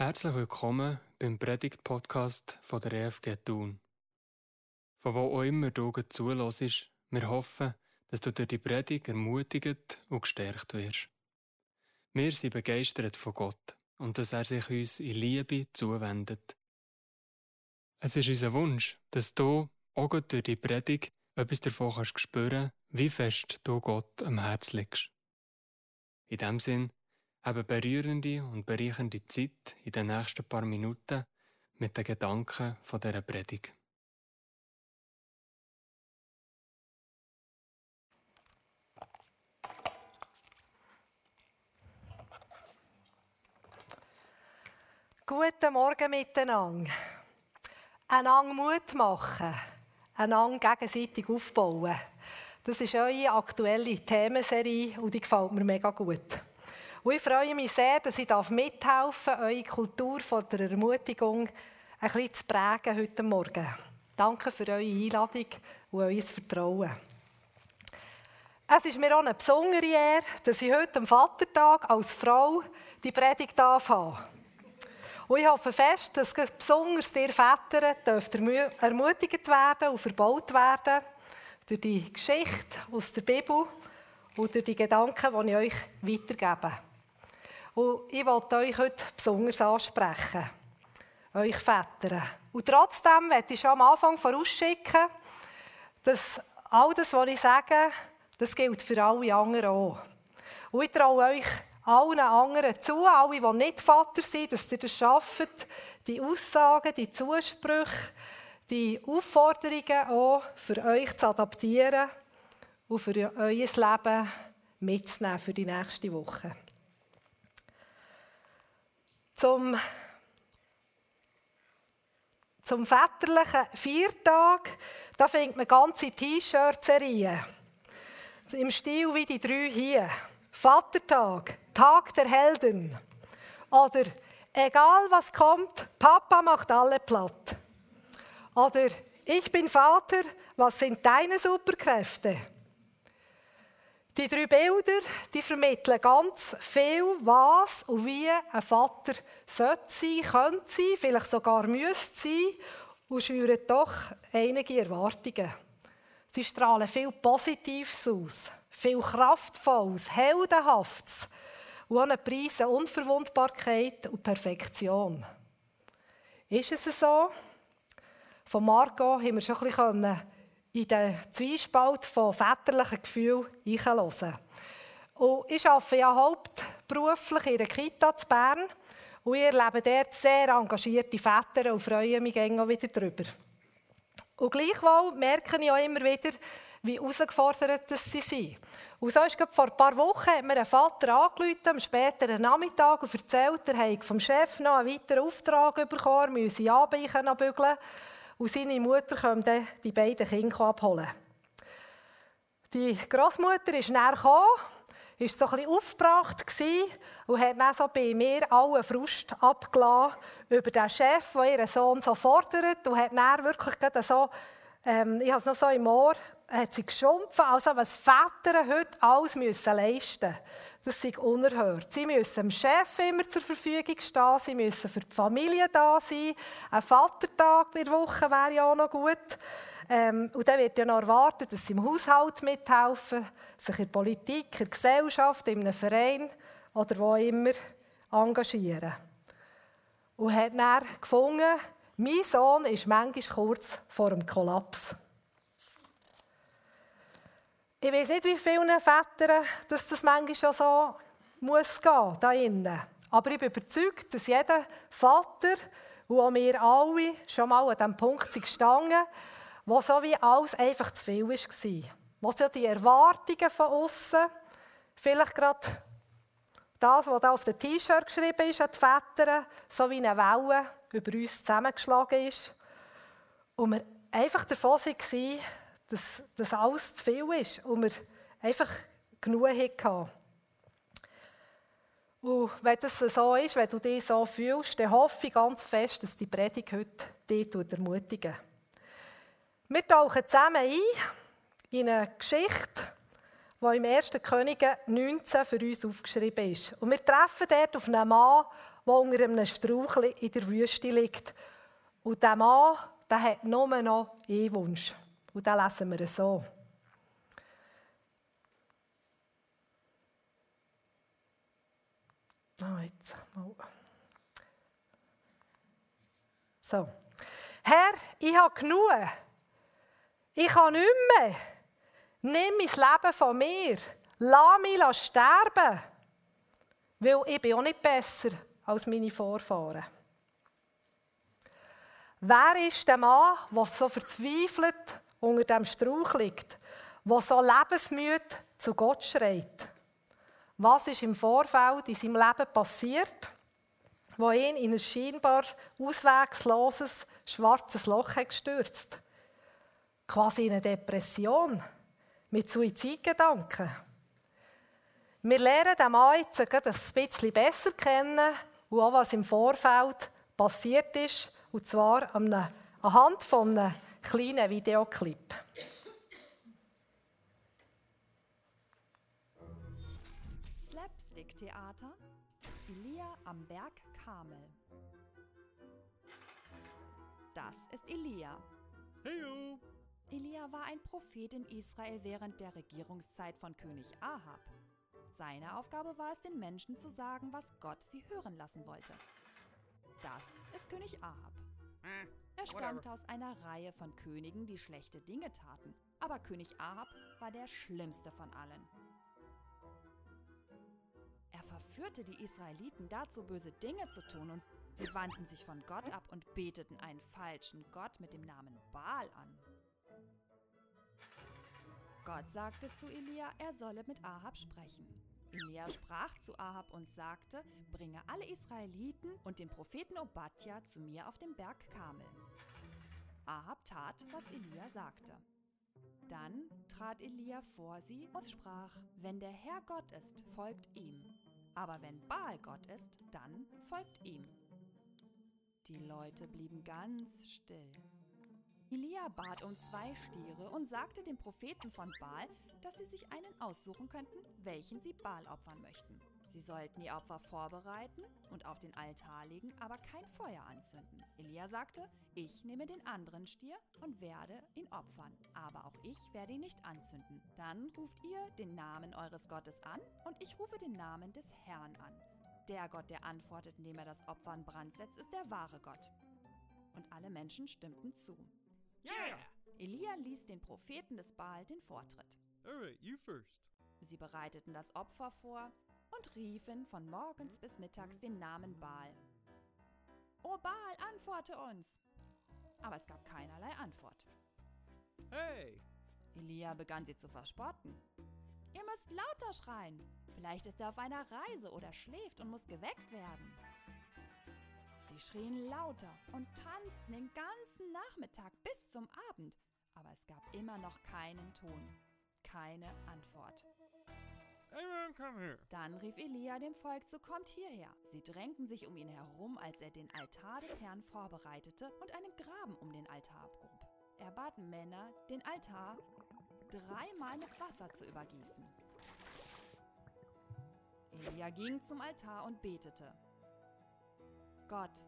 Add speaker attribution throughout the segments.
Speaker 1: Herzlich willkommen beim Predigt-Podcast der EFG Thun. Von wo auch immer du zulässt, wir hoffen, dass du durch die Predigt ermutigt und gestärkt wirst. Wir sind begeistert von Gott und dass er sich uns in Liebe zuwendet. Es ist unser Wunsch, dass du auch durch die Predigt etwas davon kannst spüren, wie fest du Gott am Herz legst. In dem Sinn, eine berührende und bereichernde Zeit in den nächsten paar Minuten mit den Gedanken von dieser Predigt.
Speaker 2: Guten Morgen miteinander. Einander Mut machen, einander gegenseitig aufbauen. Das ist eure aktuelle Themenserie und die gefällt mir mega gut. Und ich freue mich sehr, dass ich mithelfen darf, eure Kultur von der Ermutigung ein bisschen zu prägen heute Morgen. Danke für eure Einladung und euer Vertrauen. Es ist mir auch eine besondere Ehre, dass ich heute am Vatertag als Frau die Predigt anfange. Und ich hoffe fest, dass besonders ihr Väter ermutigt werden und verbaut werden durch die Geschichte aus der Bibel und durch die Gedanken, die ich euch weitergebe. Und ich wollte euch heute besonders ansprechen. Euch Väter. Und trotzdem möchte ich schon am Anfang vorausschicken, dass all das, was ich sage, das gilt für alle anderen auch. Und ich traue euch allen anderen zu, alle, die nicht Vater sind, dass ihr das schafft, die Aussagen, die Zusprüche, die Aufforderungen auch für euch zu adaptieren und für euer Leben mitzunehmen für die nächste Woche. Zum, zum väterlichen Viertag, da findet man ganze T-Shirt-Serien. Im Stil wie die drei hier. Vatertag, Tag der Helden. Oder egal was kommt, Papa macht alle platt. Oder ich bin Vater, was sind deine Superkräfte? Die drei Bilder die vermitteln ganz viel, was und wie ein Vater sollte sein, könnte sein, vielleicht sogar müsste sein und schüren doch einige Erwartungen. Sie strahlen viel Positives aus, viel Kraftvolles, Heldenhaftes und auch einen Preis Unverwundbarkeit und Perfektion. Ist es so? Von Margot haben wir schon ein bisschen in den Zwiespalt von väterlichen Gefühlen einhören. Und ich arbeite ja hauptberuflich in einer Kita zu Bern und ich erlebe dort sehr engagierte Väter und freue mich auch wieder darüber. Und gleichwohl merke ich auch immer wieder, wie herausgefordert sie sind. Und so ist vor ein paar Wochen hat mir ein Vater angerufen, am späteren Nachmittag und erzählt, er habe vom Chef noch einen weiteren Auftrag bekommen, er müsse Abweichen bügeln und seine Mutter kam dann die beiden Kinder abholen. Die Großmutter ist näher gekommen, war so ein bisschen aufgebracht und hat dann so bei mir allen Frust abgelassen über den Chef, der ihren Sohn so fordert und hat dann wirklich so, ähm, ich habe es noch so im Ohr, hat sie geschumpft, also was Väter heute alles müssen leisten müssen. Das ist unerhört. Sie müssen dem Chef immer zur Verfügung stehen, sie müssen für die Familie da sein. Ein Vatertag in der Woche wäre ja auch noch gut. Ähm, und dann wird ja noch erwartet, dass sie im Haushalt mithelfen, sich in der Politik, in der Gesellschaft, in einem Verein oder wo immer engagieren. Und hat dann gefunden, mein Sohn ist manchmal kurz vor dem Kollaps. Ich weiß nicht, wie vielen Vätern dass das manchmal schon so muss gehen, da innen. Aber ich bin überzeugt, dass jeder Vater und wir alle schon mal an diesem Punkt sind gestanden, wo so wie alles einfach zu viel war. Wo so die Erwartungen von außen, vielleicht gerade das, was da auf dem T-Shirt geschrieben ist, an die Väter, so wie eine Welle über uns zusammengeschlagen ist. Und wir einfach davon waren, dass das alles zu viel ist und wir einfach genug hatten. Und wenn das so ist, wenn du dich so fühlst, dann hoffe ich ganz fest, dass die Predigt heute dich ermutigen Wir tauchen zusammen ein in eine Geschichte, die im 1. Könige 19 für uns aufgeschrieben ist. Und wir treffen dort auf einen Mann, der unter einem Strauch in der Wüste liegt. Und der Mann, der hat nur noch einen Wunsch. Und den lesen wir so. Oh. So. Herr, ich habe genug. Ich kann nicht mehr. Nimm mein Leben von mir. Lass mich sterben. Weil ich bin auch nicht besser als meine Vorfahren. Wer ist der Mann, der so verzweifelt unter dem Strauch liegt, der so lebensmüde zu Gott schreit? Was ist im Vorfeld in seinem Leben passiert, wo ihn in ein scheinbar auswegsloses, schwarzes Loch hat gestürzt? Quasi in eine Depression mit Suizidgedanken. Wir lernen den Mann jetzt ein bisschen besser kennen und auch, was im Vorfeld passiert ist, und zwar anhand von einem kleinen Videoclip.
Speaker 3: Slapstick-Theater Elia am Berg Karmel. Das ist Elia.
Speaker 4: Heyo.
Speaker 3: Elia war ein Prophet in Israel während der Regierungszeit von König Ahab. Seine Aufgabe war es, den Menschen zu sagen, was Gott sie hören lassen wollte. Das ist König Ahab. Er stammte aus einer Reihe von Königen, die schlechte Dinge taten. Aber König Ahab war der schlimmste von allen. Er verführte die Israeliten dazu, böse Dinge zu tun und sie wandten sich von Gott ab und beteten einen falschen Gott mit dem Namen Baal an. Gott sagte zu Elia, er solle mit Ahab sprechen. Elia sprach zu Ahab und sagte, bringe alle Israeliten und den Propheten Obadja zu mir auf dem Berg Karmel. Ahab tat, was Elia sagte. Dann trat Elia vor sie und sprach, wenn der Herr Gott ist, folgt ihm. Aber wenn Baal Gott ist, dann folgt ihm. Die Leute blieben ganz still. Elia bat um zwei Stiere und sagte den Propheten von Baal, dass sie sich einen aussuchen könnten, welchen sie Baal opfern möchten. Sie sollten die Opfer vorbereiten und auf den Altar legen, aber kein Feuer anzünden. Elia sagte, ich nehme den anderen Stier und werde ihn opfern, aber auch ich werde ihn nicht anzünden. Dann ruft ihr den Namen eures Gottes an und ich rufe den Namen des Herrn an. Der Gott, der antwortet, indem er das Opfer in Brand setzt, ist der wahre Gott. Und alle Menschen stimmten zu.
Speaker 4: Yeah.
Speaker 3: Elia ließ den Propheten des Baal den Vortritt.
Speaker 4: Alright, you first.
Speaker 3: Sie bereiteten das Opfer vor und riefen von morgens bis mittags den Namen Baal. O Baal, antworte uns! Aber es gab keinerlei Antwort.
Speaker 4: Hey.
Speaker 3: Elia begann sie zu verspotten. Ihr müsst lauter schreien. Vielleicht ist er auf einer Reise oder schläft und muss geweckt werden. Sie schrien lauter und tanzten den ganzen Nachmittag bis zum Abend, aber es gab immer noch keinen Ton, keine Antwort. Dann rief Elia dem Volk zu, kommt hierher. Sie drängten sich um ihn herum, als er den Altar des Herrn vorbereitete und einen Graben um den Altar abgrub. Er bat Männer, den Altar dreimal mit Wasser zu übergießen. Elia ging zum Altar und betete. Gott,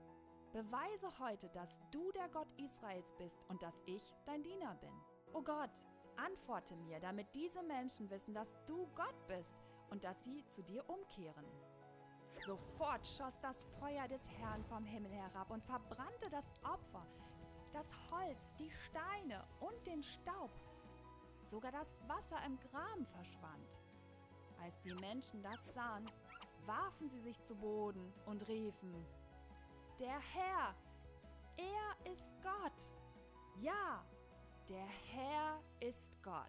Speaker 3: beweise heute, dass du der Gott Israels bist und dass ich dein Diener bin. O Gott, antworte mir, damit diese Menschen wissen, dass du Gott bist und dass sie zu dir umkehren. Sofort schoss das Feuer des Herrn vom Himmel herab und verbrannte das Opfer, das Holz, die Steine und den Staub. Sogar das Wasser im Graben verschwand. Als die Menschen das sahen, warfen sie sich zu Boden und riefen, der Herr, er ist Gott. Ja, der Herr ist Gott.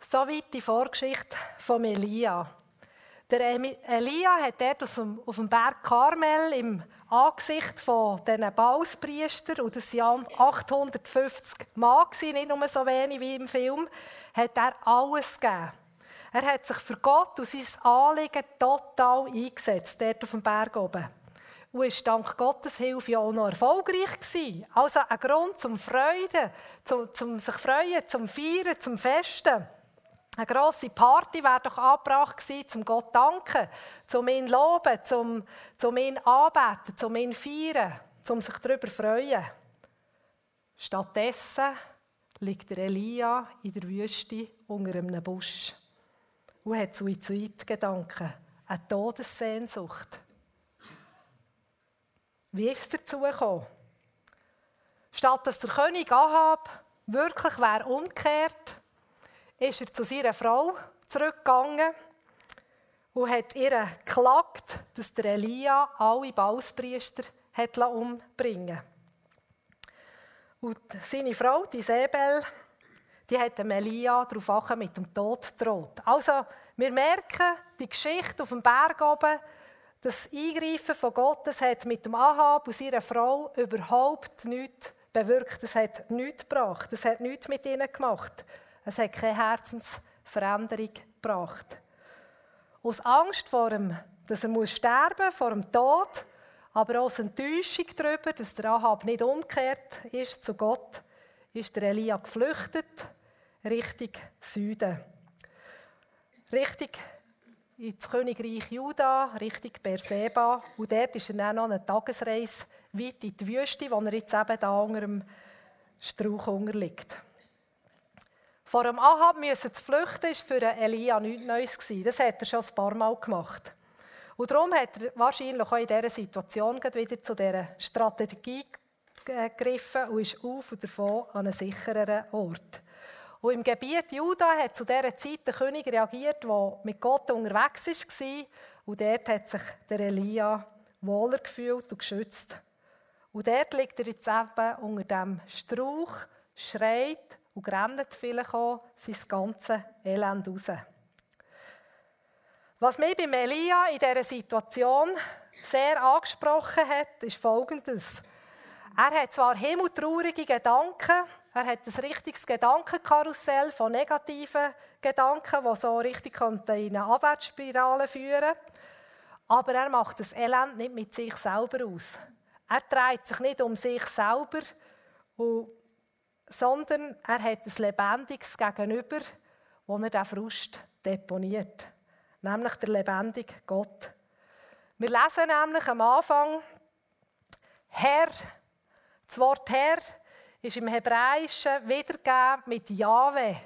Speaker 2: Soweit die Vorgeschichte von Elia. Der Elia hat dort auf dem Berg Karmel im Angesicht von diesen Bauspriester, und das waren 850 Mann, nicht nur so wenig wie im Film, hat er alles gegeben. Er hat sich für Gott und sein Anliegen total eingesetzt, dort auf dem Berg oben. Und ist dank Gottes Hilfe auch noch erfolgreich gewesen. Also ein Grund zum Freuden, zum, zum sich freuen, zum Feiern, zum Festen. Eine grosse Party wäre doch angebracht gewesen, zum Gott danken, zum ihn loben, zum, zum ihn anbeten, zum ihn feiern, zum sich darüber freuen. Stattdessen liegt der Elia in der Wüste unter einem Busch und hat Suizidgedanken, eine Todessehnsucht. Wie ist es dazu gekommen? Statt dass der König Ahab wirklich wäre umgekehrt, ist er zu seiner Frau zurückgegangen und hat ihr geklagt, dass der Elia alle Bauspriester hat umbringen Und seine Frau, die Sebel, die hat dem Elia darauf mit dem Tod gedroht. Also, wir merken, die Geschichte auf dem Berg oben, das Eingreifen von Gott, das hat mit dem Ahab und seiner Frau überhaupt nichts bewirkt. Es hat nichts gebracht. Es hat nichts mit ihnen gemacht. Es hat keine Herzensveränderung gebracht. Aus Angst vor dem, dass er sterben muss, vor dem Tod, aber aus Enttäuschung darüber, dass der Ahab nicht umgekehrt ist zu Gott, ist der Elia geflüchtet Richtung Süden. Richtung ins Königreich Juda, Richtung Berseba. Und dort ist er dann noch eine Tagesreise weit in die Wüste, wo er jetzt eben da unter dem Strauch unterliegt. Vor dem Ahab müssen zu flüchten, war für Elia nichts Neues. Das hat er schon ein paar Mal gemacht. Und darum hat er wahrscheinlich auch in dieser Situation wieder zu dieser Strategie gegriffen und ist auf und davon an einen sichereren Ort. Und im Gebiet Juda hat zu dieser Zeit der König reagiert, der mit Gott unterwegs war. Und dort hat sich der Elia wohler gefühlt und geschützt. Und dort liegt er jetzt eben unter dem Strauch, schreit und rennt vielleicht auch sein ganzes Elend raus. Was mich bei Elia in dieser Situation sehr angesprochen hat, ist Folgendes. Er hat zwar himmeltraurige Gedanken, er hat ein richtiges Gedankenkarussell von negativen Gedanken, die so richtig in eine Abwärtsspirale führen aber er macht das Elend nicht mit sich selber aus. Er dreht sich nicht um sich selber, sondern er hat ein lebendiges Gegenüber, wo er den Frust deponiert. Nämlich der lebendige Gott. Wir lesen nämlich am Anfang, Herr, das Wort Herr ist im Hebräischen wiedergegeben mit Jahwe.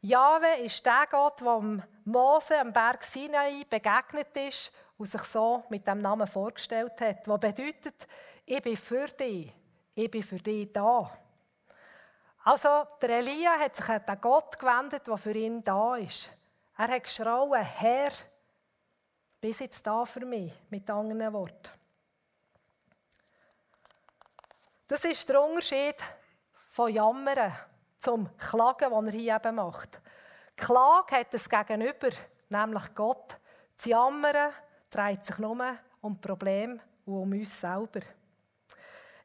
Speaker 2: Jahwe ist der Gott, der Mose am Berg Sinai begegnet ist und sich so mit dem Namen vorgestellt hat. Was bedeutet, ich bin für dich. Ich bin für dich da. Also, der Elia hat sich an den Gott gewendet, der für ihn da ist. Er hat geschrauen, Herr, bist jetzt da für mich, mit anderen Worten. Das ist der Unterschied von Jammern zum Klagen, den er hier eben macht. Klage hat es Gegenüber, nämlich Gott. Das Jammern dreht sich nur um Probleme und um uns selber.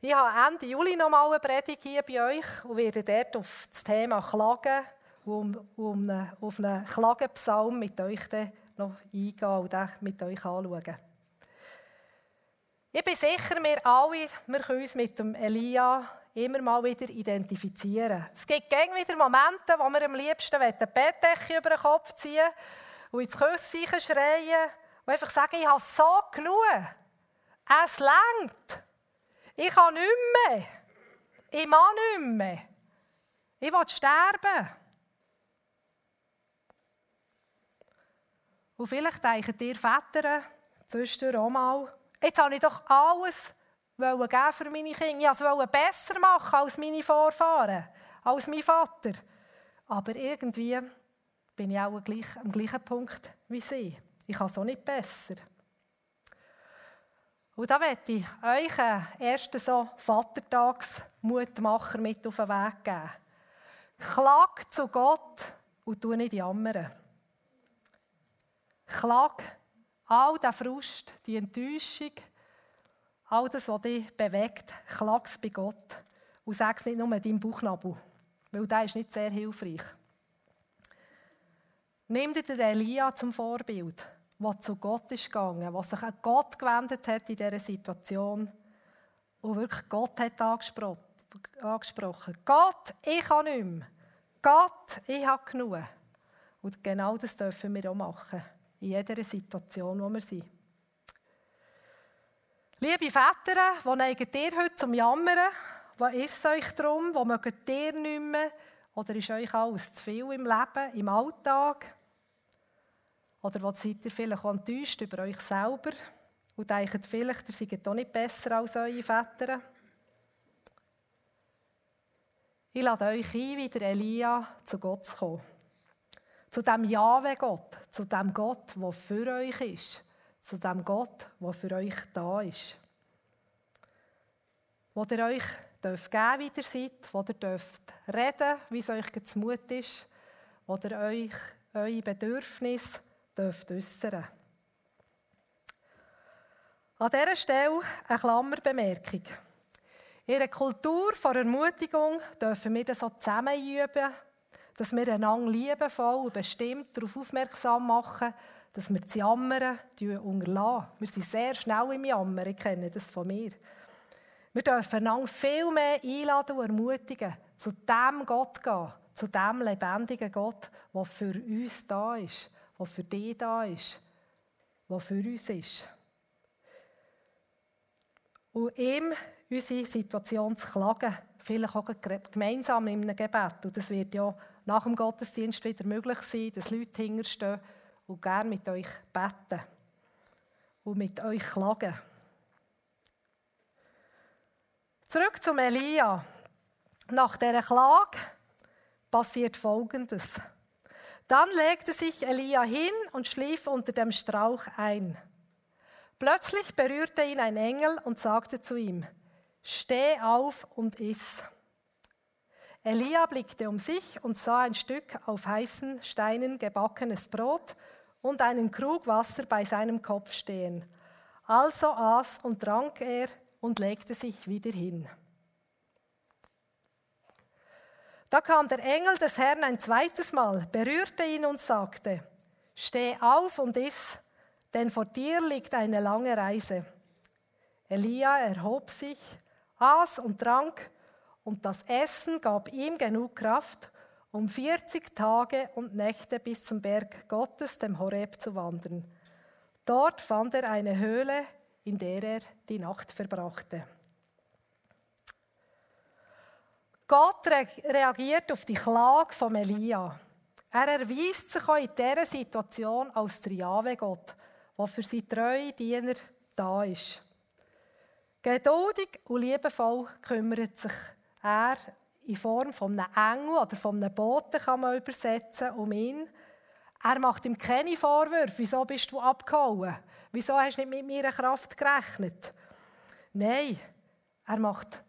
Speaker 2: Ich habe Ende Juli noch mal eine Predigt hier bei euch und werde dort auf das Thema Klagen und um, um eine, auf einen Klagenpsalm mit euch noch eingehen und mit euch anschauen. Ich bin sicher, wir alle wir können uns mit dem Elia immer mal wieder identifizieren. Es gibt gäng wieder Momente, wo wir am liebsten eine Bettdecke über den Kopf ziehen und ins Küsschen schreien und einfach sagen, ich habe so genug. Es längt. Ich kann nicht mehr. Ich mag nicht mehr. Ich will sterben. Und vielleicht denken ihr Väter zwischendurch auch mal, jetzt habe ich doch alles geben für meine Kinder. Ich wollte es besser machen als meine Vorfahren, als mein Vater. Aber irgendwie bin ich auch am gleichen Punkt wie sie. Ich kann es auch nicht besser. Und da möchte ich euch einen ersten so Vatertagsmutmacher mit auf den Weg geben. Klag zu Gott und tu nicht jammern. Klag all den Frust, die Enttäuschung, all das, was dich bewegt, klag es bei Gott. Und sag es nicht nur deinem Bauchnabel, weil der ist nicht sehr hilfreich. Nimm dir den Elia zum Vorbild der zu Gott ist gegangen, der sich an Gott gewendet hat in dieser Situation und wirklich Gott hat angesprochen. Gott, ich habe nicht mehr. Gott, ich habe genug. Und genau das dürfen wir auch machen. In jeder Situation, wo wir sind. Liebe Väter, wo neigt ihr heute zum Jammern? Was ist es euch darum? Wo mögt ihr nicht mehr? Oder ist euch alles zu viel im Leben, im Alltag? Oder wo seid ihr vielleicht auch enttäuscht über euch selber und denkt vielleicht, ihr seid doch nicht besser als eure Väter? Ich lade euch ein, wie der Elia zu Gott zu kommen. Zu dem Jahwe-Gott, zu dem Gott, der für euch ist. Zu dem Gott, der für euch da ist. Wo ihr euch dürft geben, wie ihr seid, wo ihr dürft reden, wie es euch Mut ist, wo ihr euch eure Bedürfnisse dürft äußern. An dieser Stelle eine Klammerbemerkung. In einer Kultur von Ermutigung dürfen wir das so zusammen üben, dass wir einander liebevoll und bestimmt darauf aufmerksam machen, dass wir das Jammern unterlassen. Wir sind sehr schnell im Jammern, ich kenne das von mir. Wir dürfen einander viel mehr einladen und ermutigen, zu dem Gott gehen, zu dem lebendigen Gott, der für uns da ist, der für dich da ist, der für uns ist. Und ihm unsere Situation zu klagen. Vielleicht auch gemeinsam in einem Gebet. Und das wird ja nach dem Gottesdienst wieder möglich sein, dass Leute hinterstehen und gerne mit euch beten und mit euch klagen. Zurück zum Elia. Nach der Klage passiert Folgendes. Dann legte sich Elia hin und schlief unter dem Strauch ein. Plötzlich berührte ihn ein Engel und sagte zu ihm, Steh auf und iss. Elia blickte um sich und sah ein Stück auf heißen Steinen gebackenes Brot und einen Krug Wasser bei seinem Kopf stehen. Also aß und trank er und legte sich wieder hin. Da kam der Engel des Herrn ein zweites Mal, berührte ihn und sagte, Steh auf und iss, denn vor dir liegt eine lange Reise. Elia erhob sich, aß und trank, und das Essen gab ihm genug Kraft, um 40 Tage und Nächte bis zum Berg Gottes, dem Horeb, zu wandern. Dort fand er eine Höhle, in der er die Nacht verbrachte. Gott reagiert auf die Klage von Elia. Er erweist sich auch in dieser Situation als der Jahwe-Gott, der für seine treuen Diener da ist. Geduldig und liebevoll kümmert sich er in Form von einem Engel oder von einem Boten, kann man übersetzen, um ihn. Er macht ihm keine Vorwürfe. Wieso bist du abgehauen? Wieso hast du nicht mit meiner Kraft gerechnet? Nein, er macht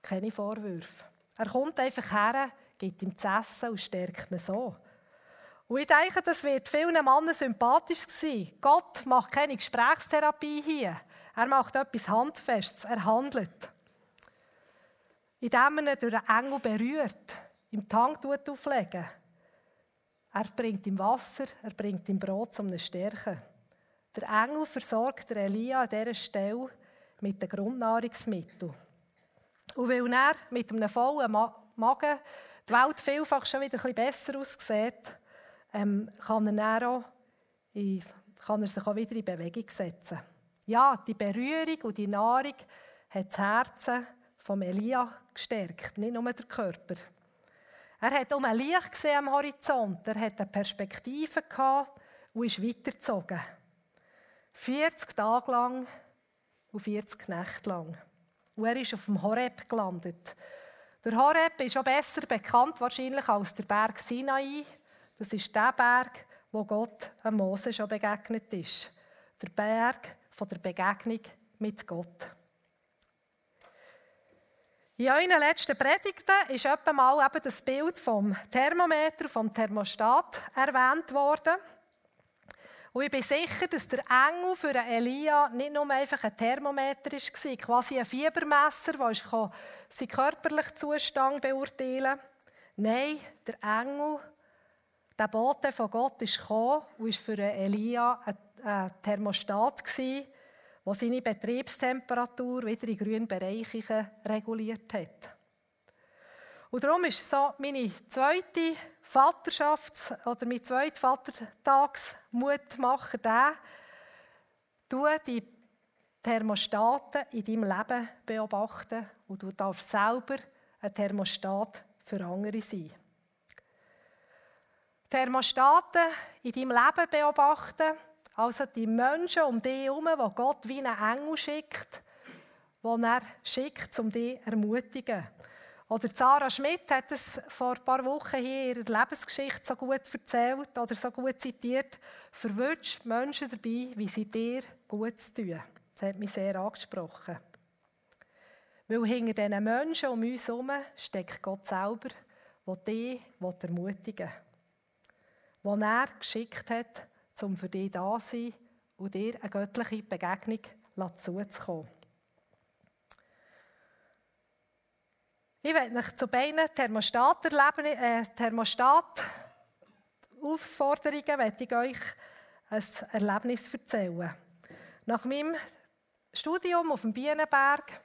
Speaker 2: keine Vorwürfe. Er kommt einfach her, gibt ihm zu essen und stärkt ihn so. Und ich denke, das wird vielen Männern sympathisch sein. Gott macht keine Gesprächstherapie hier. Er macht etwas Handfestes, er handelt. Indem er ihn durch einen Engel berührt, im Tank auflegen. Er bringt ihm Wasser, er bringt ihm Brot zum Stärken. Der Engel versorgt Elia an dieser Stelle mit den Grundnahrungsmitteln. Und weil er mit einem vollen Magen die Welt vielfach schon wieder ein besser aussieht, ähm, kann, er auch kann er sich auch wieder in Bewegung setzen. Ja, die Berührung und die Nahrung hat das Herz von Elia gestärkt, nicht nur der Körper. Er hat um ein Licht gesehen am Horizont, er hat eine Perspektive gehabt und ist weitergezogen. 40 Tage lang und 40 Nächte lang. Und er ist auf dem Horeb gelandet. Der Horeb ist auch besser bekannt wahrscheinlich als der Berg Sinai. Das ist der Berg, wo Gott Mose schon begegnet ist. Der Berg von der Begegnung mit Gott. In euren letzten Predigten ist etwa mal eben das Bild vom Thermometer, vom Thermostat erwähnt worden. Und ich bin sicher, dass der Engel für Elia nicht nur einfach ein Thermometer war, quasi ein Fiebermesser, das seinen körperlichen Zustand beurteilen Nein, der Engel, der Bote von Gott, ist gekommen und war für Elia ein Thermostat, der seine Betriebstemperatur wieder in grünen Bereichen reguliert hat. Und darum ist so meine zweite Vaterschafts- oder mein zweiter Vatertagsmutmacher der, du die Thermostaten in deinem Leben beobachten und du darfst selber ein Thermostat für andere sein. Thermostaten in deinem Leben beobachten, also die Menschen um dich herum, die Gott wie einen Engel schickt, den er schickt, um dich zu ermutigen. Oder Sarah Schmidt hat es vor ein paar Wochen hier in ihrer Lebensgeschichte so gut erzählt oder so gut zitiert. Verwünscht Menschen dabei, wie sie dir gut tun. Das hat mich sehr angesprochen. Weil hinter diesen Menschen um uns herum steckt Gott selber, der dich ermutigen will. Den er geschickt hat, um für dich da zu sein und dir eine göttliche Begegnung zuzukommen. Ich werde euch zu beiden Thermostaterleben, äh, Thermostat-Aufforderungen ich euch ein Erlebnis erzählen. Nach meinem Studium auf dem Bienenberg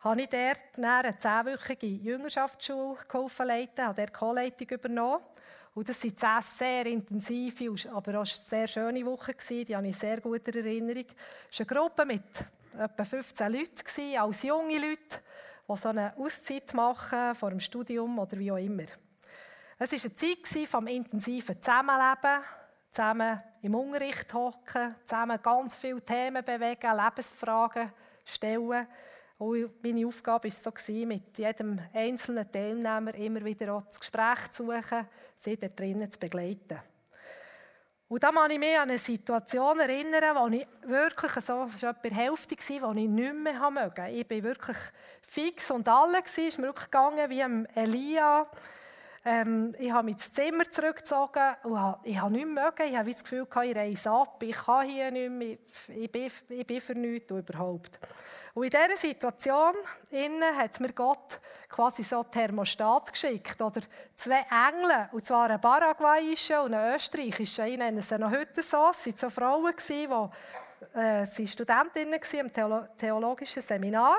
Speaker 2: habe ich dort eine zehnwöchige Jüngerschaftsschule geholfen leiten, habe dort Co-Leitung übernommen. Und das waren zehn sehr intensive, aber auch sehr schöne Wochen, die habe ich sehr gut in Erinnerung. Es war eine Gruppe mit etwa 15 Leuten, als junge Leute, die so eine Auszeit machen vor dem Studium oder wie auch immer. Es war eine Zeit vom intensiven Zusammenleben, zusammen im Unterricht hocken, zusammen ganz viele Themen bewegen, Lebensfragen stellen. Und meine Aufgabe war so, mit jedem einzelnen Teilnehmer immer wieder auch das Gespräch zu suchen, sie da drinnen zu begleiten. Und da kann ich mich an eine Situation erinnern, wo ich wirklich so, das war etwa die Hälfte, wo ich nicht mehr mögen. Ich war wirklich fix und alle, es ist mir wirklich gegangen wie Elia. Ähm, ich habe mich ins Zimmer zurückgezogen und ich habe nichts mögen. Ich habe das Gefühl, ich reise ab, ich kann hier nicht mehr, ich bin, ich bin für nichts überhaupt. Und in dieser Situation innen hat mir Gott quasi so Thermostat geschickt. Oder zwei Engel, und zwar einen paraguayischen und einen österreichischen. Ich nenne sie noch heute so. Es waren so Frauen, die äh, sie Studentinnen im theologischen Seminar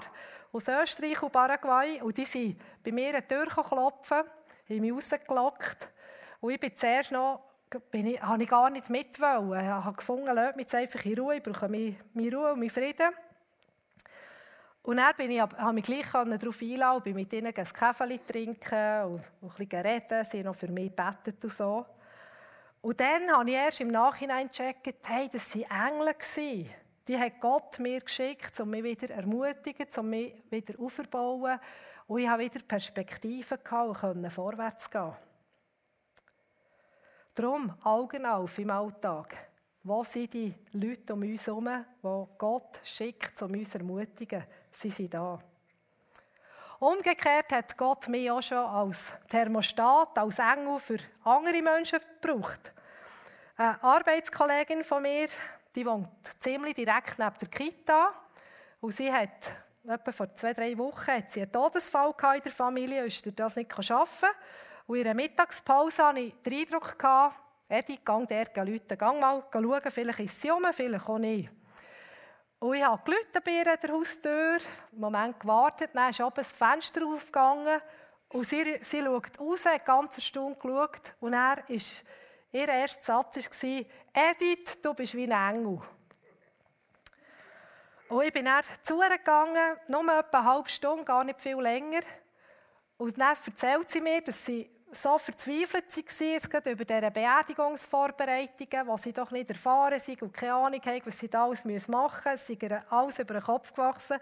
Speaker 2: aus Österreich und Paraguay. Und die sind bei mir an die Tür klopfen, haben mich rausgelockt. Und ich bin zuerst noch bin ich, habe ich gar nicht mitwollen. Ich habe gefunden, lasst mich jetzt einfach in Ruhe, ich brauche meine Ruhe und meinen Frieden. Und dann bin ich, habe mich gleich darauf einladen, bin mit ihnen ein Kaffee trinken und, ein bisschen reden, sie haben noch für mich gebetet und so. Und dann habe ich erst im Nachhinein gecheckt, hey, das waren Engel. Die hat Gott mir geschickt, um mich wieder ermutigen, um mich wieder aufzubauen. Und ich habe wieder Perspektiven und konnte vorwärts gehen. Darum Augen auf im Alltag. Wo sind die Leute um uns herum, die Gott schickt, um uns zu ermutigen? Sie sind da. Umgekehrt hat Gott mich auch schon als Thermostat, als Engel für andere Menschen gebraucht. Eine Arbeitskollegin von mir, die wohnt ziemlich direkt neben der Kita. Und sie hat etwa vor zwei, drei Wochen hat sie einen Todesfall in der Familie ist das nicht arbeiten Und in der Mittagspause hatte ich den Eindruck, Edi, gang dort Leute, gang mal schauen, vielleicht ist sie um, vielleicht auch nicht. Und ich habe gelitten bei ihr an der Haustür, einen Moment gewartet, dann ist oben das Fenster aufgegangen und sie, sie schaut raus, eine ganze Stunde geschaut und er ist, ihr erster Satz war, Edith, du bist wie ein Engel. Und ich bin dann zu ihr gegangen, nur etwa eine halbe Stunde, gar nicht viel länger. Und dann erzählt sie mir, dass sie so verzweifelt war, über diese Beerdigungsvorbereitungen, wo sie doch nicht erfahren sind und keine Ahnung haben, was sie da alles machen müssen. Sie sind alles über den Kopf gewachsen.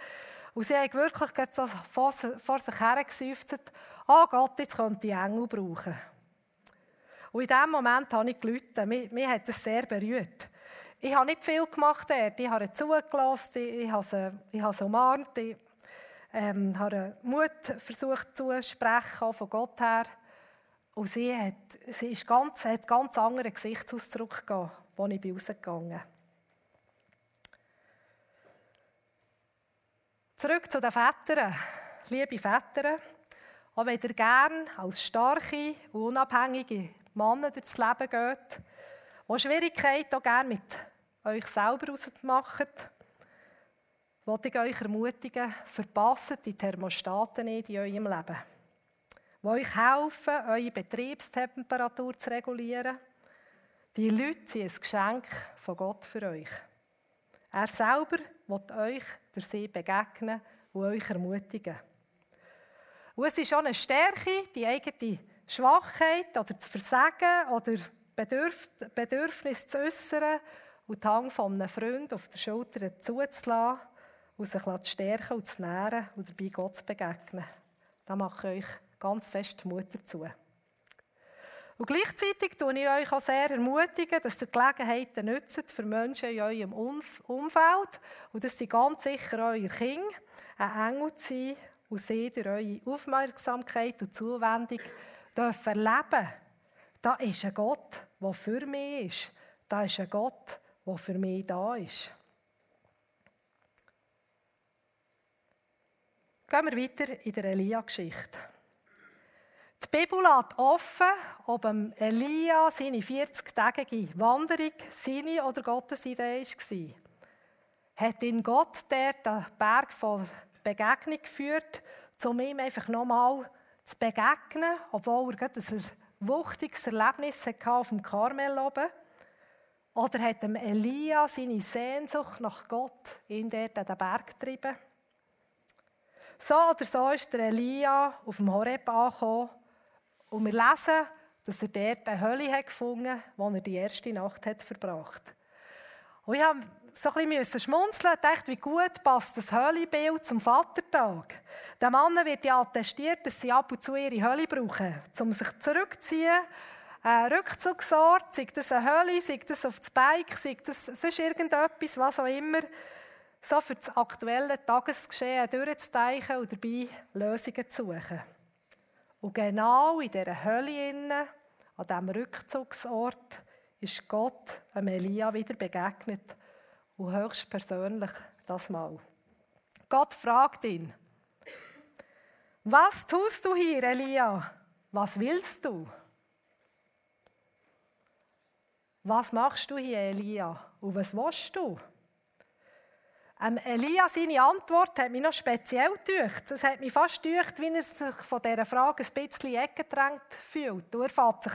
Speaker 2: Und sie haben wirklich so vor, sich hergesäufzt, oh Gott, jetzt könnte ich Engel brauchen. Und in diesem Moment habe ich gelitten. Mich, mich hat das sehr berührt. Ich habe nicht viel gemacht dort. Ich habe zugelassen, ich habe sie, ich habe sie umarmt, ich ähm, habe Mut versucht zu sprechen, von Gott her. Und sie hat, sie ist ganz, hat ganz anderen Gesichtsausdruck gehabt, als ich rausgegangen bin. Zurück zu den Vätern. Liebe Väter, auch wenn ihr gerne als starke und unabhängige Männer durchs Leben geht, die Schwierigkeiten auch gerne mit euch selber ausmachen, wollte ich euch ermutigen, verpasst die Thermostaten nicht in eurem Leben. die euch helfen, eure Betriebstemperatur zu regulieren. Die Leute sind ein Geschenk von Gott für euch. Er selber wird euch durch sie begegnen und euch ermutigen. Und es ist auch eine Stärke, die eigene Schwachheit oder zu versagen oder Bedürf Bedürfnis zu äußern und die Hang von einem Freund auf der Schulter zuzulassen und sich zu stärken und zu nähren und dabei Gott zu begegnen. Da mache ich euch ganz fest Mut dazu. Und gleichzeitig tue ich euch auch sehr ermutigen, dass ihr Gelegenheiten nützt für Menschen in eurem Umfeld und dass sie ganz sicher eure Kinder ein Engel sein und sie durch eure Aufmerksamkeit und Zuwendung dürfen erleben. Da ist ein Gott, der für mich ist. Da ist ein Gott, der für mich da ist. Gehen wir weiter in der Elia-Geschichte. Die Bibel lässt offen, ob Elia seine 40-tägige Wanderung seine oder Gottes Idee war. Hat ihn Gott der den Berg von Begegnung geführt, um ihm einfach nochmal zu begegnen, obwohl er ein wuchtiges Erlebnis hatte auf dem Karmel oben? Oder hat Elia seine Sehnsucht nach Gott in dort an den Berg getrieben? So oder so ist der Elia auf dem Horeb angekommen und wir lesen, dass er dort eine Hölle hat gefunden wo er die erste Nacht hat verbracht Und ich so ein bisschen schmunzeln und dachte, wie gut passt das Höllenbild zum Vatertag. Den Männern wird ja attestiert, dass sie ab und zu ihre Hölle brauchen, um sich zurückzuziehen. Ein Rückzugsort, sei das eine Hölle, sei das auf das Bike, sei das sonst irgendetwas, was auch immer so für das aktuelle Tagesgeschehen durchzuteichen und dabei Lösungen zu suchen. Und genau in dieser Hölle, an diesem Rückzugsort, ist Gott einem Elia wieder begegnet und höchst persönlich das Mal. Gott fragt ihn, was tust du hier, Elia? Was willst du? Was machst du hier, Elia? Und was willst du? Ähm, Elia, seine Antwort hat mich noch speziell gedacht. Es hat mich fast gedacht, wie er sich von dieser Frage ein bisschen in Ecke gedrängt fühlt. Er fährt sich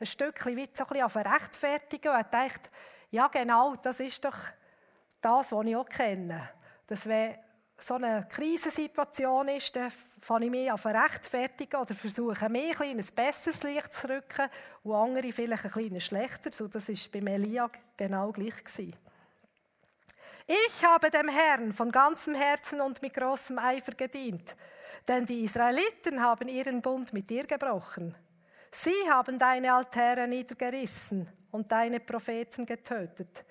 Speaker 2: ein Stückchen weit so ein bisschen an verrechtfertigen und hat gedacht, ja genau, das ist doch das, was ich auch kenne. Dass wenn so eine Krisensituation ist, dann fange ich mich an verrechtfertigen oder versuche, mich ein, ein besseres Licht zu rücken und andere vielleicht ein kleines schlechteres. Und das war bei Elia genau gleich. Gewesen. Ich habe dem Herrn von ganzem Herzen und mit großem Eifer gedient, denn die Israeliten haben ihren Bund mit dir gebrochen. Sie haben deine Altäre niedergerissen und deine Propheten getötet.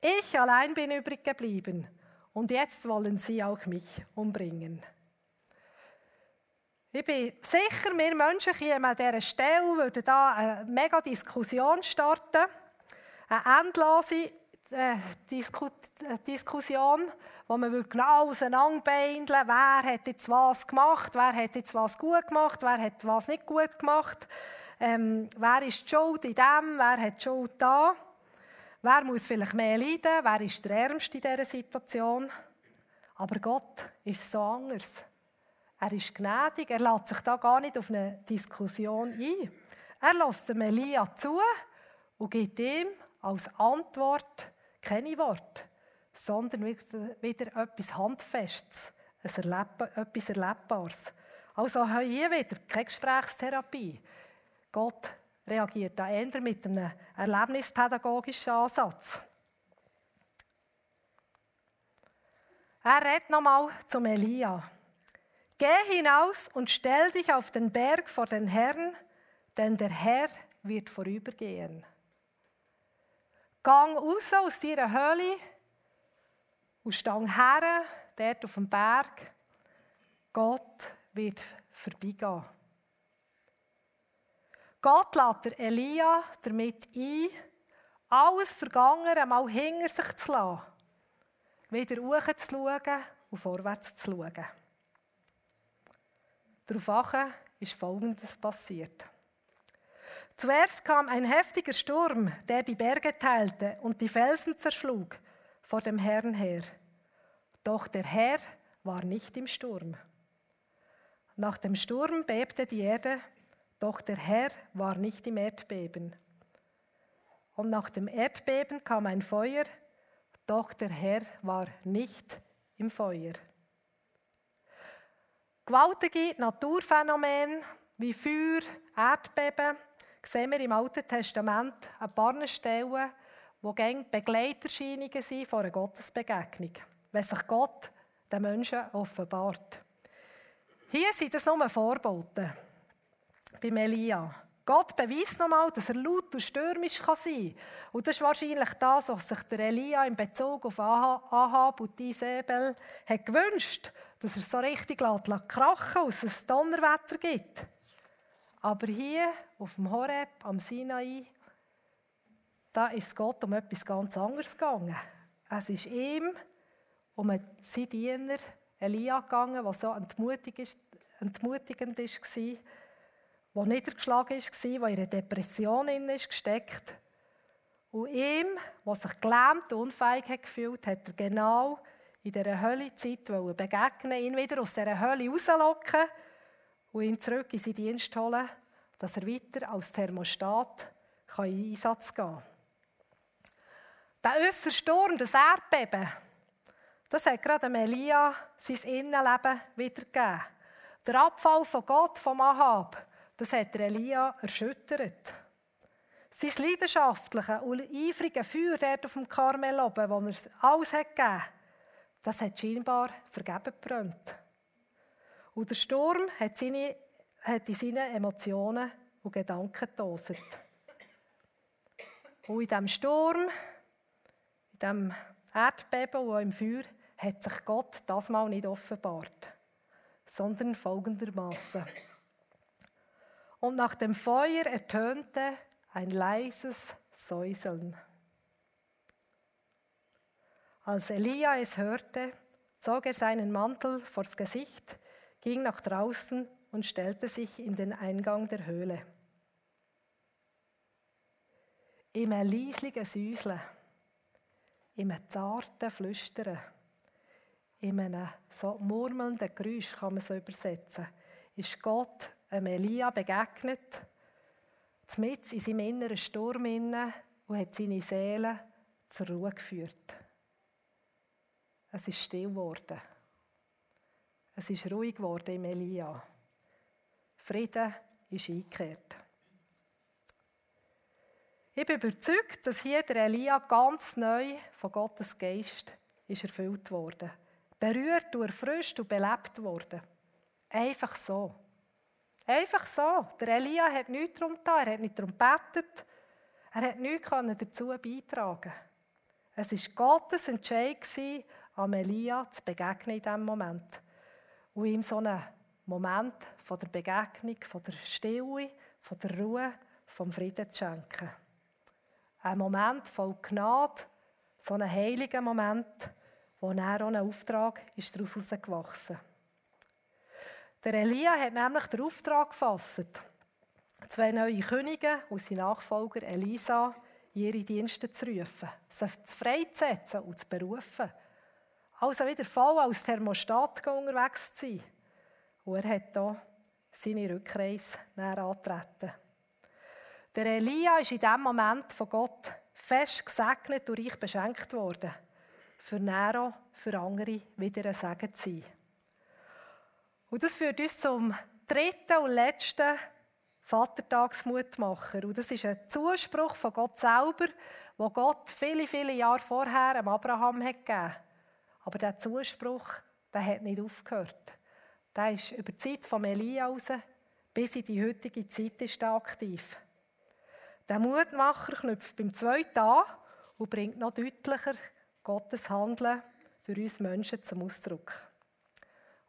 Speaker 2: Ich allein bin übrig geblieben und jetzt wollen sie auch mich umbringen. Ich bin sicher, wir Menschen hier an dieser Stelle würden da eine mega Diskussion starten. Eine endlose äh, äh, Diskussion, wo man genau auseinanderbeindeln wer hat jetzt was gemacht, wer hat jetzt was gut gemacht, wer hat was nicht gut gemacht, ähm, wer ist die Schuld in dem, wer hat die Schuld da, wer muss vielleicht mehr leiden, wer ist der Ärmste in dieser Situation. Aber Gott ist so anders. Er ist gnädig, er lässt sich da gar nicht auf eine Diskussion ein. Er lässt dem Elia zu und gibt ihm als Antwort keine Worte, sondern wieder, etwas Handfestes, etwas Erlebbares. Also hier wieder keine Gesprächstherapie. Gott reagiert da eher mit einem erlebnispädagogischen Ansatz. Er redet nochmal zum Elia. Geh hinaus und stell dich auf den Berg vor den Herrn, denn der Herr wird vorübergehen. Gang raus aus deiner Höhle und stang her, dort auf dem Berg. Gott wird vorbeigehen. Gott lädt Elia damit ein, alles Vergangene einmal hinter sich zu lassen, wieder hoch zu schauen und vorwärts zu schauen. Daraufhin ist Folgendes passiert. Zuerst kam ein heftiger Sturm, der die Berge teilte und die Felsen zerschlug vor dem Herrn her. Doch der Herr war nicht im Sturm. Nach dem Sturm bebte die Erde, doch der Herr war nicht im Erdbeben. Und nach dem Erdbeben kam ein Feuer, doch der Herr war nicht im Feuer. Gewaltige Naturphänomene wie Feuer, Erdbeben sehen wir im Alten Testament an paar Stellen, wo Begleiterscheinungen sind von einer Gottesbegegnung, wenn sich Gott den Menschen offenbart. Hier sind es nur Vorboten bei Elia. Gott beweist nochmal, dass er laut und stürmisch sein kann. Und das ist wahrscheinlich das, was sich der Elia in Bezug auf Ahab und Isabel hat gewünscht, dass er so richtig krachen lässt, dass es Donnerwetter gibt. Aber hier auf dem Horeb, am Sinai, da ist Gott um etwas ganz anderes gegangen. Es ist ihm um seinen Diener Elia gegangen, der so entmutigend war, der niedergeschlagen war, der in einer Depression gesteckt Und ihm, der sich gelähmt und unfähig hat gefühlt hat, er genau in dieser Höllezeit begegnen, ihn wieder aus dieser Hölle rauslocken und ihn zurück in seinen Dienst holen, dass er weiter als Thermostat in Einsatz gehen kann. Der äußere Sturm, das Erdbeben, das hat gerade Elia sein Innenleben wiedergegeben. Der Abfall von Gott, vom Ahab, das hat Elia erschüttert. Sein leidenschaftliche und eifrige Feuer dort auf dem Karmel oben, wo er alles hat gegeben das hat scheinbar vergeben gebrannt. Und der Sturm hat, seine, hat in seinen Emotionen und Gedanken getoset. Und in diesem Sturm, in diesem Erdbeben und im Feuer, hat sich Gott das mal nicht offenbart, sondern folgendermaßen. Und nach dem Feuer ertönte ein leises Säuseln. Als Elia es hörte, zog er seinen Mantel vors Gesicht, ging nach draußen und stellte sich in den Eingang der Höhle. Im leislichen Säuseln, im zarten Flüstern, in einem so murmelnden Geräusch, kann man so übersetzen, ist Gott einem Elia begegnet, mit in seinem inneren Sturm inne und hat seine Seele zur Ruhe geführt. Es ist still geworden. Es ist ruhig geworden im Elia. Frieden ist eingekehrt. Ich bin überzeugt, dass hier der Elia ganz neu von Gottes Geist ist erfüllt wurde berührt und erfrischt und belebt worden. Einfach so. Einfach so. Der Elia hat nichts darum getan, er hat nicht darum gebetet, er hat nichts dazu beitragen Es war Gottes Entscheid, am Elia zu begegnen in diesem Moment. Und ihm so einen Moment von der Begegnung, von der Stille, von der Ruhe, vom Frieden zu schenken. Ein Moment voll Gnade, so ein heiliger Moment, wo er auch ein Auftrag ist daraus herausgewachsen. Der Elia hat nämlich den Auftrag gefasst, zwei neue Könige und seine Nachfolger Elisa in ihre Dienste zu rufen, sie freizusetzen und zu berufen. Also wieder voll als Thermostat unterwegs zu sein. Und er hat hier seine Rückreise näher antreten. Der Elia ist in diesem Moment von Gott fest gesegnet und reich beschenkt worden für Nero, für andere wieder ein Segen zu sein. Und das führt uns zum dritten und letzten Vatertagsmutmacher. Und das ist ein Zuspruch von Gott selber, wo Gott viele, viele Jahre vorher dem Abraham hat gegeben Aber dieser Zuspruch, der hat nicht aufgehört. Der ist über die Zeit von Elia raus, bis in die heutige Zeit ist er aktiv. Der Mutmacher knüpft beim zweiten an und bringt noch deutlicher Gottes Handeln durch uns Menschen zum Ausdruck.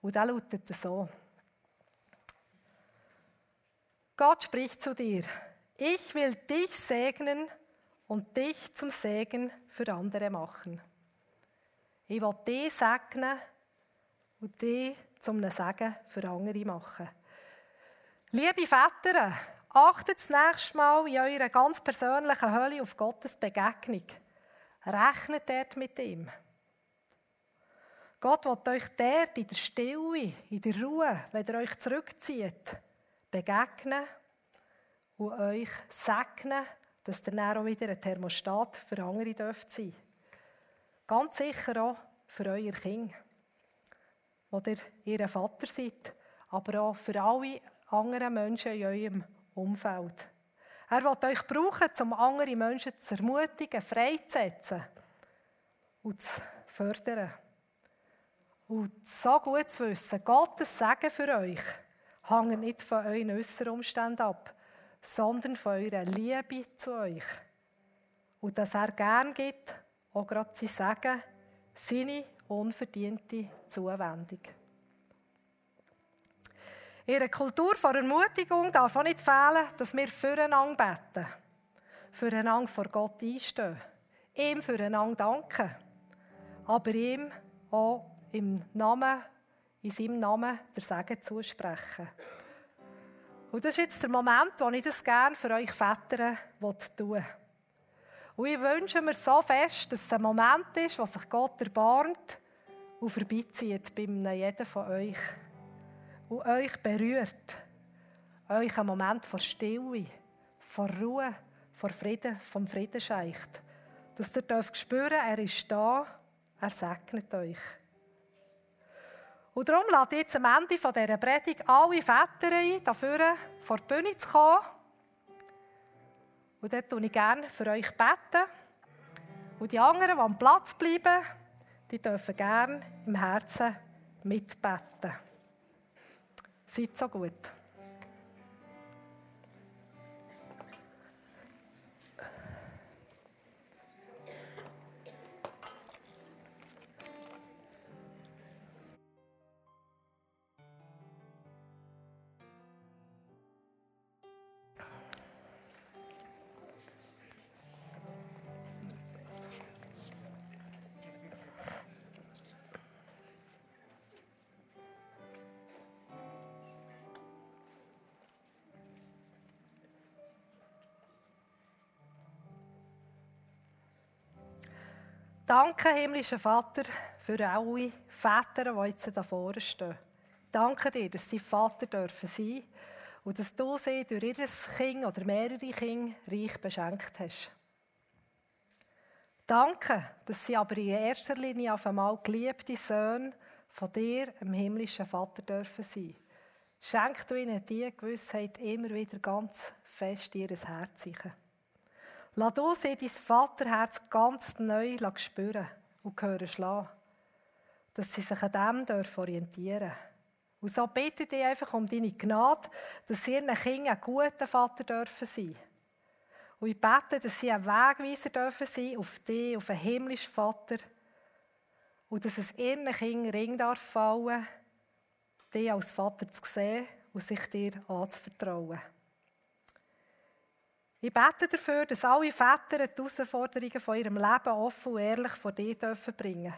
Speaker 2: Und der lautet so. Gott spricht zu dir, ich will dich segnen und dich zum Segen für andere machen. Ich will dich segnen und dich zum Segen für andere machen. Liebe Väter, achtet das nächste Mal in eurer ganz persönlichen Hölle auf Gottes Begegnung. Rechnet dort mit ihm. Gott will euch dort in der Stille, in der Ruhe, wenn ihr euch zurückzieht, begegnen und euch segnen, dass ihr dann auch wieder ein Thermostat für andere dürft sein. Ganz sicher auch für euer Kind, wo ihr ihr Vater seid, aber auch für alle anderen Menschen in eurem Umfeld. Er will euch brauchen, um andere Menschen zu ermutigen, freizusetzen und zu fördern. Und so gut zu wissen, Gottes Segen für euch hängt nicht von euren äußeren Umständen ab, sondern von eurer Liebe zu euch. Und dass er gern gibt, auch gerade sein Segen, seine unverdiente Zuwendung. In einer Kultur von Ermutigung darf auch nicht fehlen, dass wir füreinander beten, füreinander vor Gott einstehen, ihm füreinander danken, aber ihm auch im Namen, in seinem Namen der Segen zusprechen. Und das ist jetzt der Moment, wo ich das gerne für euch Väter tun will. Und ich wünsche mir so fest, dass es ein Moment ist, wo sich Gott erbarmt und vorbeizieht bei jedem von euch. Und euch berührt. Euch einen Moment von Stille, von Ruhe, von Frieden, vom Frieden scheicht. Dass ihr dürft spüren, er ist da, er segnet euch. Und darum lade ich jetzt am Ende dieser Predigt alle Väter ein, dafür vor die Bühne zu kommen. Und dort tue ich gerne für euch beten. Und die anderen, die am Platz bleiben, die dürfen gerne im Herzen mitbeten. Seid so gut. Danke, himmlischer Vater, für alle Väter, die jetzt da vorne stehen. Danke dir, dass sie Vater dürfen sein und dass du sie durch ihr Kind oder mehrere Kinder reich beschenkt hast. Danke, dass sie aber in erster Linie auf einmal geliebte Söhne von dir, dem himmlischen Vater, dürfen sein. Schenk du ihnen diese Gewissheit immer wieder ganz fest in ihr Herz. Sicher. Lass du sie dein Vaterherz ganz neu spüren und hören schlagen. Dass sie sich an dem orientieren dürfen. Und so bitte ich dich einfach um deine Gnade, dass sie ihren Kindern ein guter Vater dürfen sein. Und ich bete, dass sie ein Wegweiser dürfen sein auf dich, auf den himmlischen Vater. Und dass es ihren Kindern Ring darf fallen, dich als Vater zu sehen und sich dir anzuvertrauen. Ich bete dafür, dass alle Väter die Herausforderungen von ihrem Leben offen und ehrlich vor dir dürfen bringen.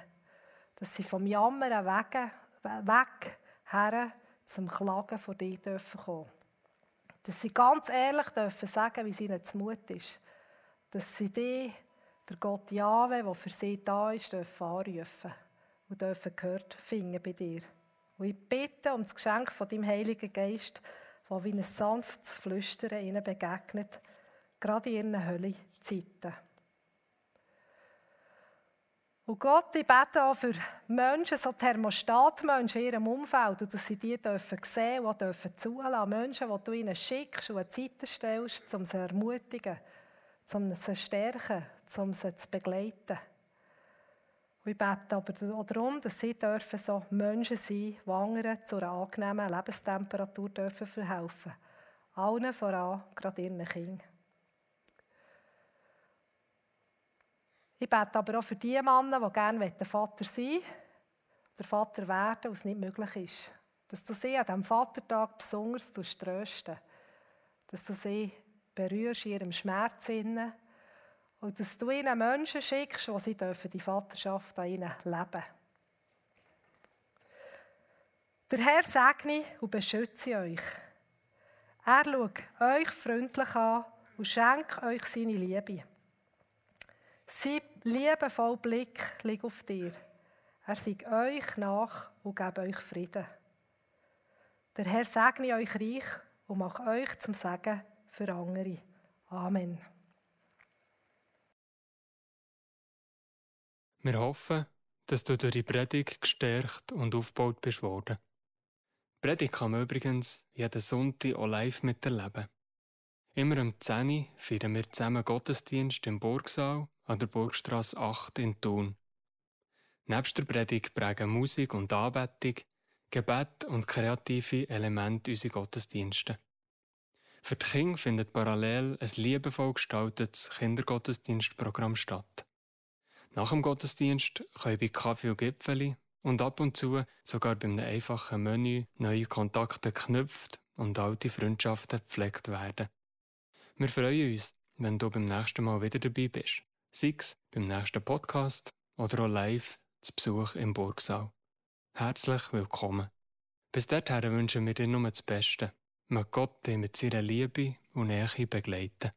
Speaker 2: Dass sie vom Jammern weg, weg her zum Klagen vor dir dürfen kommen. Dass sie ganz ehrlich dürfen sagen, wie es ihnen zu Mut ist. Dass sie dich, der Gott Jahwe, der für sie da ist, dürfen anrufen und dürfen gehört finden bei dir. Und ich bitte um das Geschenk von deinem Heiligen Geist, das wie ein sanftes Flüstern ihnen begegnet, gerade in ihren Höllenzeiten. Und Gott, ich bete auch für Menschen, so Thermostatmenschen in ihrem Umfeld, und dass sie die dürfen sehen und dürfen zulassen. Menschen, die du ihnen schickst und Zeiten stellst, um sie zu ermutigen, um sie zu stärken, um sie zu begleiten. Und ich bete aber auch darum, dass sie dürfen so Menschen sein, anderen zu einer angenehmen Lebenstemperatur dürfen verhelfen. Allen voran, gerade ihren Kindern. Ich bete aber auch für die Männer, die gerne der Vater sein der Vater werden, was nicht möglich ist. Dass du sie an diesem Vatertag besonders trösten Dass du sie berührst in ihrem Schmerz und dass du ihnen Menschen schickst, die sie dürfen die Vaterschaft an ihnen leben Der Herr segne und beschütze euch. Er schaut euch freundlich an und schenkt euch seine Liebe. Sein liebevoller Blick liegt auf dir. Er sei euch nach und gebe euch Frieden. Der Herr segne euch reich und mache euch zum Segen für andere. Amen.
Speaker 1: Wir hoffen, dass du durch die Predigt gestärkt und aufgebaut bist worden. Die Predigt kann man übrigens jeden Sonntag auch live miterleben. Immer um 10 Uhr feiern wir zusammen Gottesdienst im Burgsaal an der Burgstrasse 8 in Thun. Nebst der Predigt prägen Musik und Anbetung, Gebet und kreative Elemente unsere Gottesdienste. Für die Kinder findet parallel ein liebevoll gestaltetes Kindergottesdienstprogramm statt. Nach dem Gottesdienst können bei Kaffee und Gipfeli und ab und zu sogar bei einem einfachen Menü neue Kontakte geknüpft und alte Freundschaften gepflegt werden. Wir freuen uns, wenn du beim nächsten Mal wieder dabei bist. Sei es beim nächsten Podcast oder auch live zu Besuch im Burgsaal. Herzlich willkommen. Bis dahin wünschen wir dir nur das Beste. Möge Gott dich mit seiner Liebe und Nähe begleiten.